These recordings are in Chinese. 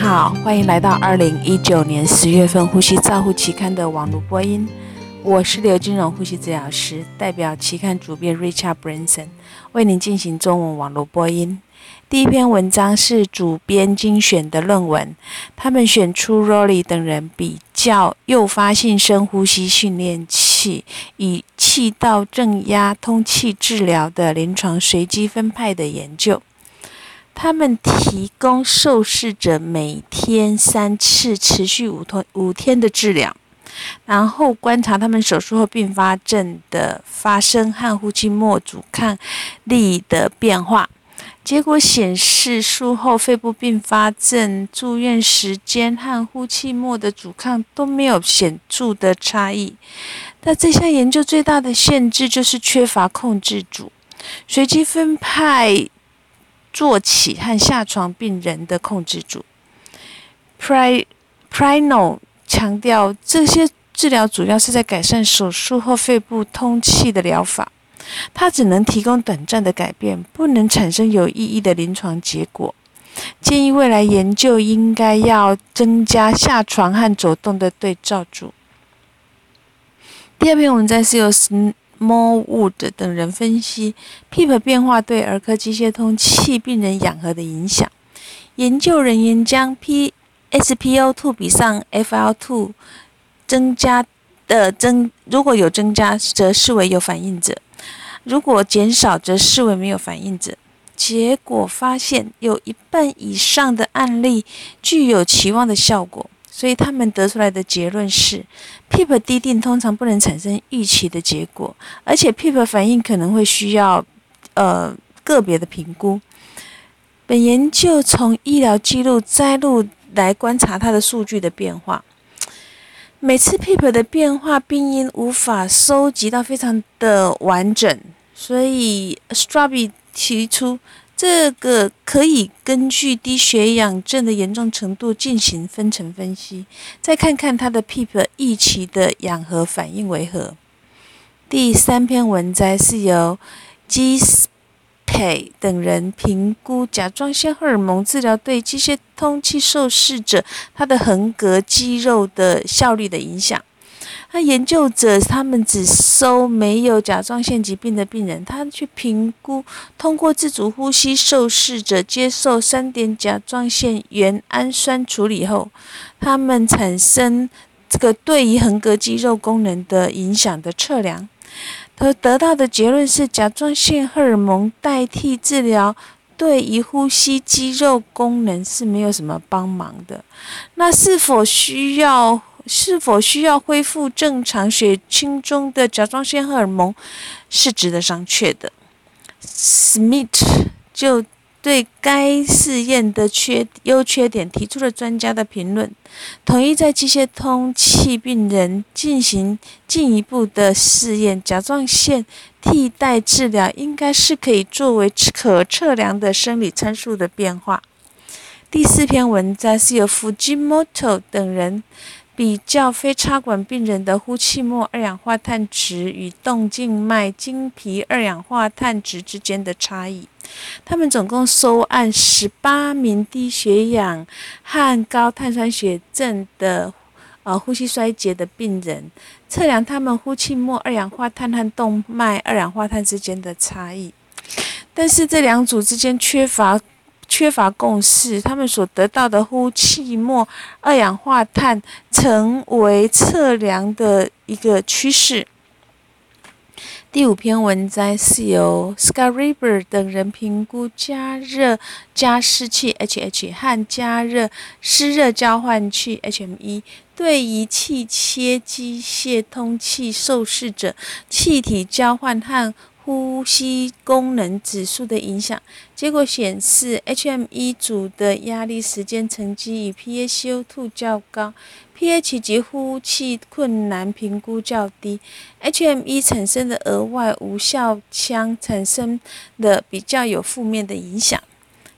好，欢迎来到二零一九年十月份《呼吸照护期刊》的网络播音。我是刘金荣呼吸治疗师，代表期刊主编 Richard Branson 为您进行中文网络播音。第一篇文章是主编精选的论文，他们选出 roly 等人比较诱发性深呼吸训练器与气道正压通气治疗的临床随机分派的研究。他们提供受试者每天三次、持续五天五天的治疗，然后观察他们手术后并发症的发生和呼气末阻抗力的变化。结果显示，术后肺部并发症住院时间和呼气末的阻抗都没有显著的差异。那这项研究最大的限制就是缺乏控制组，随机分派。坐起和下床病人的控制组，Pri Prino 强调这些治疗主要是在改善手术后肺部通气的疗法，它只能提供短暂的改变，不能产生有意义的临床结果。建议未来研究应该要增加下床和走动的对照组。第二篇文章是由 Morewood 等人分析 PEEP 变化对儿科机械通气病人氧合的影响。研究人员将 P SpO2 比上 FiO2 增加的增，如果有增加，则视为有反应者；如果减少，则视为没有反应者。结果发现，有一半以上的案例具有期望的效果。所以他们得出来的结论是，PEEP 滴定通常不能产生预期的结果，而且 PEEP 反应可能会需要呃个别的评估。本研究从医疗记录摘录来观察它的数据的变化。每次 PEEP 的变化病因无法收集到非常的完整，所以 Straby 提出。这个可以根据低血氧症的严重程度进行分层分析，再看看它的 PEEP 预期的氧合反应为何。第三篇文摘是由 Gispe 等人评估甲状腺荷尔蒙治疗对机械通气受试者他的横膈肌肉的效率的影响。那研究者他们只收没有甲状腺疾病的病人，他去评估通过自主呼吸受试者接受三点甲状腺原氨酸处理后，他们产生这个对于横膈肌肉功能的影响的测量，他得到的结论是甲状腺荷尔蒙代替治疗对于呼吸肌肉功能是没有什么帮忙的。那是否需要？是否需要恢复正常血清中的甲状腺荷尔蒙是值得商榷的。Smith 就对该试验的缺优缺点提出了专家的评论，同意在机械通气病人进行进一步的试验。甲状腺替代治疗应该是可以作为可测量的生理参数的变化。第四篇文章是由 Fujimoto 等人。比较非插管病人的呼气末二氧化碳值与动静脉经皮二氧化碳值之间的差异。他们总共收案十八名低血氧和高碳酸血症的呃呼吸衰竭的病人，测量他们呼气末二氧化碳和动脉二氧化碳之间的差异。但是这两组之间缺乏。缺乏共识，他们所得到的呼气末二氧化碳成为测量的一个趋势。第五篇文摘是由 Scariber 等人评估加热加湿器 （HH） 和加热湿热交换器 （HME） 对于气切机械通气受试者气体交换和呼吸功能指数的影响结果显示，HME 组的压力时间成绩与 PaCO2 较高，pH 及呼气困难评估较低。HME 产生的额外无效腔产生的比较有负面的影响。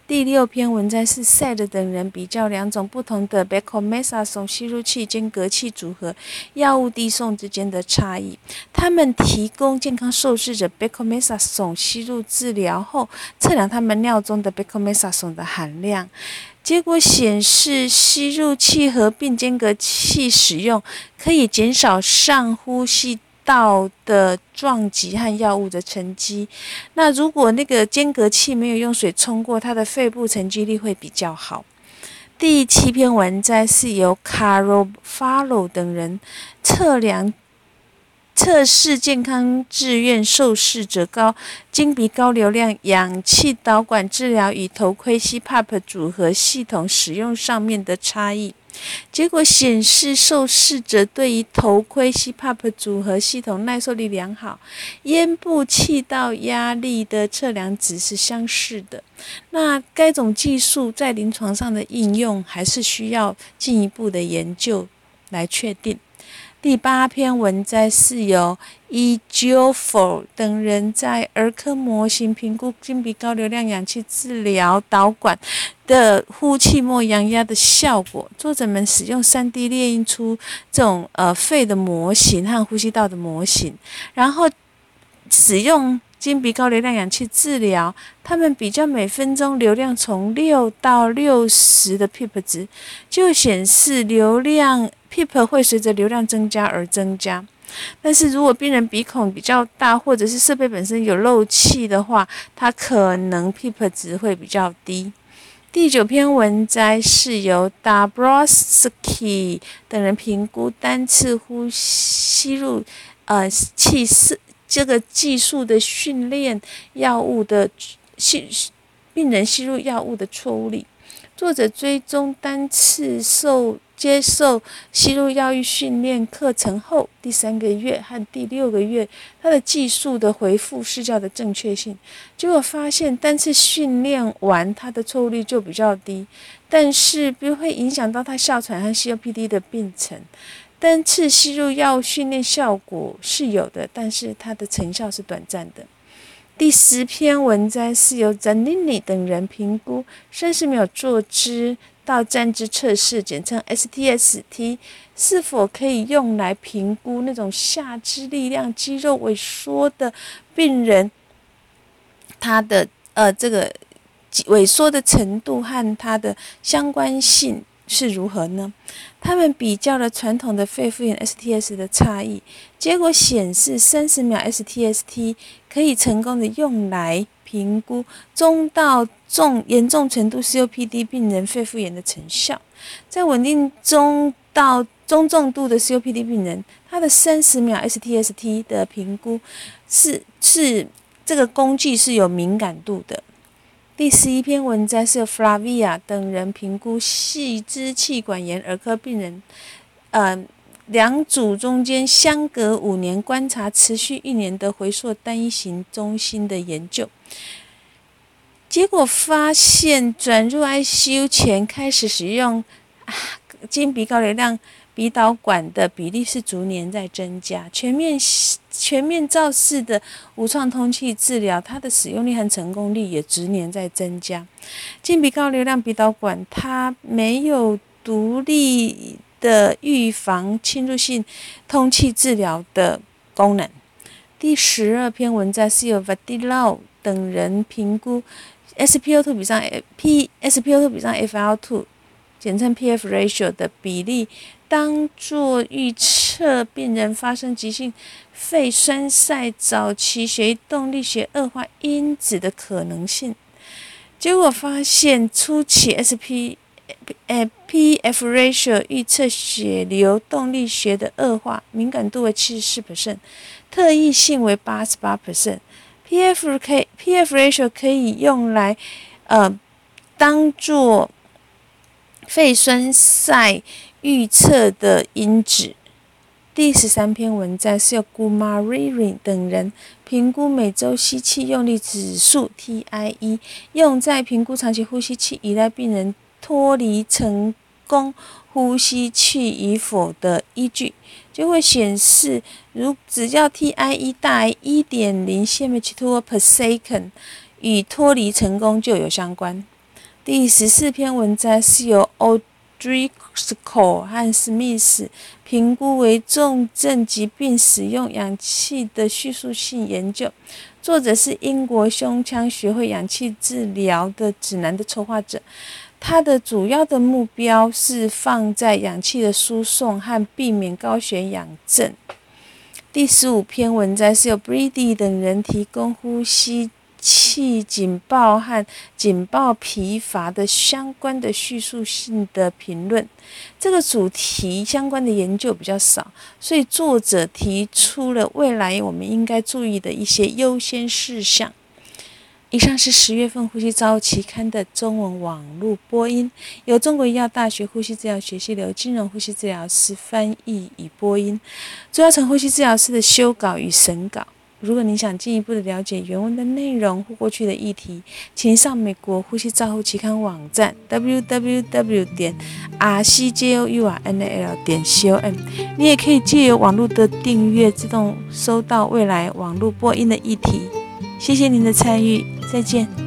第六篇文摘是 SAD 等人比较两种不同的 Becametason 吸入器间隔器组合药物递送之间的差异。他们提供健康受试者 Becametason 吸入治疗后，测量他们尿中的 Becametason 的含量。结果显示，吸入器合并间隔器使用可以减少上呼吸。道的撞击和药物的沉积。那如果那个间隔器没有用水冲过，它的肺部沉积率会比较好。第七篇文摘是由 Caro Follow 等人测量测试健康志愿受试者高经鼻高流量氧气导管治疗与头盔 CPAP 组合系统使用上面的差异。结果显示，受试者对于头盔 CPAP 组合系统耐受力良好，咽部气道压力的测量值是相似的。那该种技术在临床上的应用，还是需要进一步的研究来确定。第八篇文摘是由 Ejofol 等人在儿科模型评估金鼻高流量氧气治疗导管的呼气末阳压的效果。作者们使用 3D 列印出这种呃肺的模型和呼吸道的模型，然后使用经鼻高流量氧气治疗。他们比较每分钟流量从六到六十的 PEEP 值，就显示流量。PEEP 会随着流量增加而增加，但是如果病人鼻孔比较大，或者是设备本身有漏气的话，它可能 PEEP 值会比较低。第九篇文摘是由 Dabrowski 等人评估单次呼吸入呃气室这个技术的训练药物的吸病人吸入药物的错误率。作者追踪单次受。接受吸入药物训练课程后第三个月和第六个月，他的技术的回复试教的正确性，结果发现单次训练完他的错误率就比较低，但是不会影响到他哮喘和 COPD 的病程。单次吸入药物训练效果是有的，但是它的成效是短暂的。第十篇文章是由 Zanini 等人评估三十秒坐姿。到站姿测试，简称 STST，是否可以用来评估那种下肢力量肌肉萎缩的病人，他的呃这个萎缩的程度和它的相关性是如何呢？他们比较了传统的肺复原 STS 的差异，结果显示三十秒 STST 可以成功的用来。评估中到重严重程度 COPD 病人肺复原的成效，在稳定中到中重度的 COPD 病人，他的三十秒 STST 的评估是是这个工具是有敏感度的。第十一篇文章是 Flavia 等人评估细支气管炎儿科病人，呃，两组中间相隔五年观察持续一年的回溯单一型中心的研究。结果发现，转入 ICU 前开始使用啊经鼻高流量鼻导管的比例是逐年在增加。全面全面造式的无创通气治疗，它的使用率和成功率也逐年在增加。经鼻高流量鼻导管它没有独立的预防侵入性通气治疗的功能。第十二篇文章是由 Vadillo 等人评估。SpO2 比上 P SpO2 比上 FL2 简称 PF ratio 的比例，当做预测病人发生急性肺栓塞早期血液动力学恶化因子的可能性。结果发现，初期 SP 呃 PF ratio 预测血流动力学的恶化敏感度为七十四 percent，特异性为八十八 percent。P.F. 可 P-F ratio 可以用来，呃，当做肺栓塞预测的因子。第十三篇文章是由 Gumaririn 等人评估每周吸气用力指数 T.I.E，用在评估长期呼吸器依赖病人脱离成功呼吸器与否的依据。就会显示，如只要 T.I.E 大于1.0 cm2 per second，与脱离成功就有相关。第十四篇文章是由 Odrisko 和 Smith 评估为重症疾病使用氧气的叙述性研究。作者是英国胸腔学会氧气治疗的指南的筹划者。他的主要的目标是放在氧气的输送和避免高血氧症。第十五篇文章是由 Brady 等人提供呼吸气警报和警报疲乏的相关的叙述性的评论。这个主题相关的研究比较少，所以作者提出了未来我们应该注意的一些优先事项。以上是十月份《呼吸照期刊》的中文网络播音，由中国医药大学呼吸治疗学系刘金荣呼吸治疗师翻译与播音，主要从呼吸治疗师的修稿与审稿。如果您想进一步的了解原文的内容或过去的议题，请上美国呼吸照护期刊网站 www 点 rcjournal 点 com。你也可以借由网络的订阅，自动收到未来网络播音的议题。谢谢您的参与，再见。